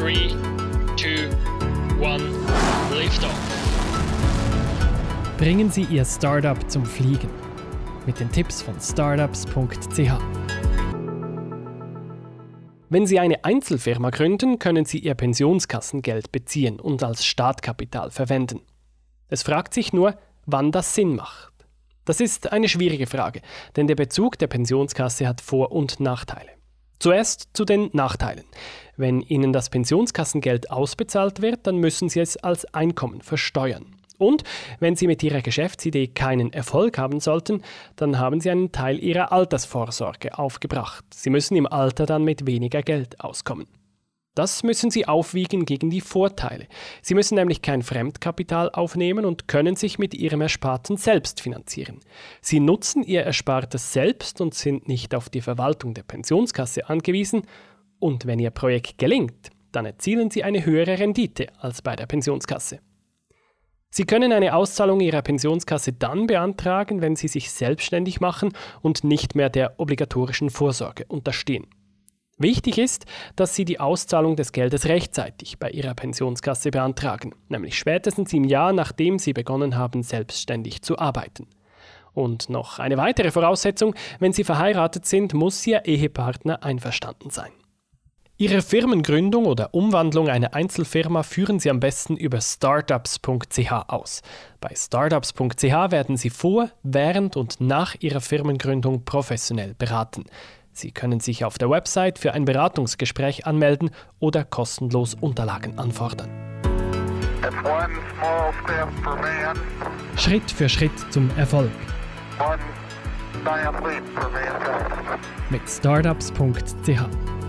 3, 2, 1, Liftoff. Bringen Sie Ihr Startup zum Fliegen. Mit den Tipps von startups.ch. Wenn Sie eine Einzelfirma gründen, können Sie Ihr Pensionskassengeld beziehen und als Startkapital verwenden. Es fragt sich nur, wann das Sinn macht. Das ist eine schwierige Frage, denn der Bezug der Pensionskasse hat Vor- und Nachteile. Zuerst zu den Nachteilen. Wenn Ihnen das Pensionskassengeld ausbezahlt wird, dann müssen Sie es als Einkommen versteuern. Und wenn Sie mit Ihrer Geschäftsidee keinen Erfolg haben sollten, dann haben Sie einen Teil Ihrer Altersvorsorge aufgebracht. Sie müssen im Alter dann mit weniger Geld auskommen. Das müssen Sie aufwiegen gegen die Vorteile. Sie müssen nämlich kein Fremdkapital aufnehmen und können sich mit Ihrem Ersparten selbst finanzieren. Sie nutzen Ihr Erspartes selbst und sind nicht auf die Verwaltung der Pensionskasse angewiesen. Und wenn Ihr Projekt gelingt, dann erzielen Sie eine höhere Rendite als bei der Pensionskasse. Sie können eine Auszahlung Ihrer Pensionskasse dann beantragen, wenn Sie sich selbstständig machen und nicht mehr der obligatorischen Vorsorge unterstehen. Wichtig ist, dass Sie die Auszahlung des Geldes rechtzeitig bei Ihrer Pensionskasse beantragen, nämlich spätestens im Jahr, nachdem Sie begonnen haben, selbstständig zu arbeiten. Und noch eine weitere Voraussetzung, wenn Sie verheiratet sind, muss Ihr Ehepartner einverstanden sein. Ihre Firmengründung oder Umwandlung einer Einzelfirma führen Sie am besten über startups.ch aus. Bei startups.ch werden Sie vor, während und nach Ihrer Firmengründung professionell beraten. Sie können sich auf der Website für ein Beratungsgespräch anmelden oder kostenlos Unterlagen anfordern. Schritt für Schritt zum Erfolg. Mit startups.ch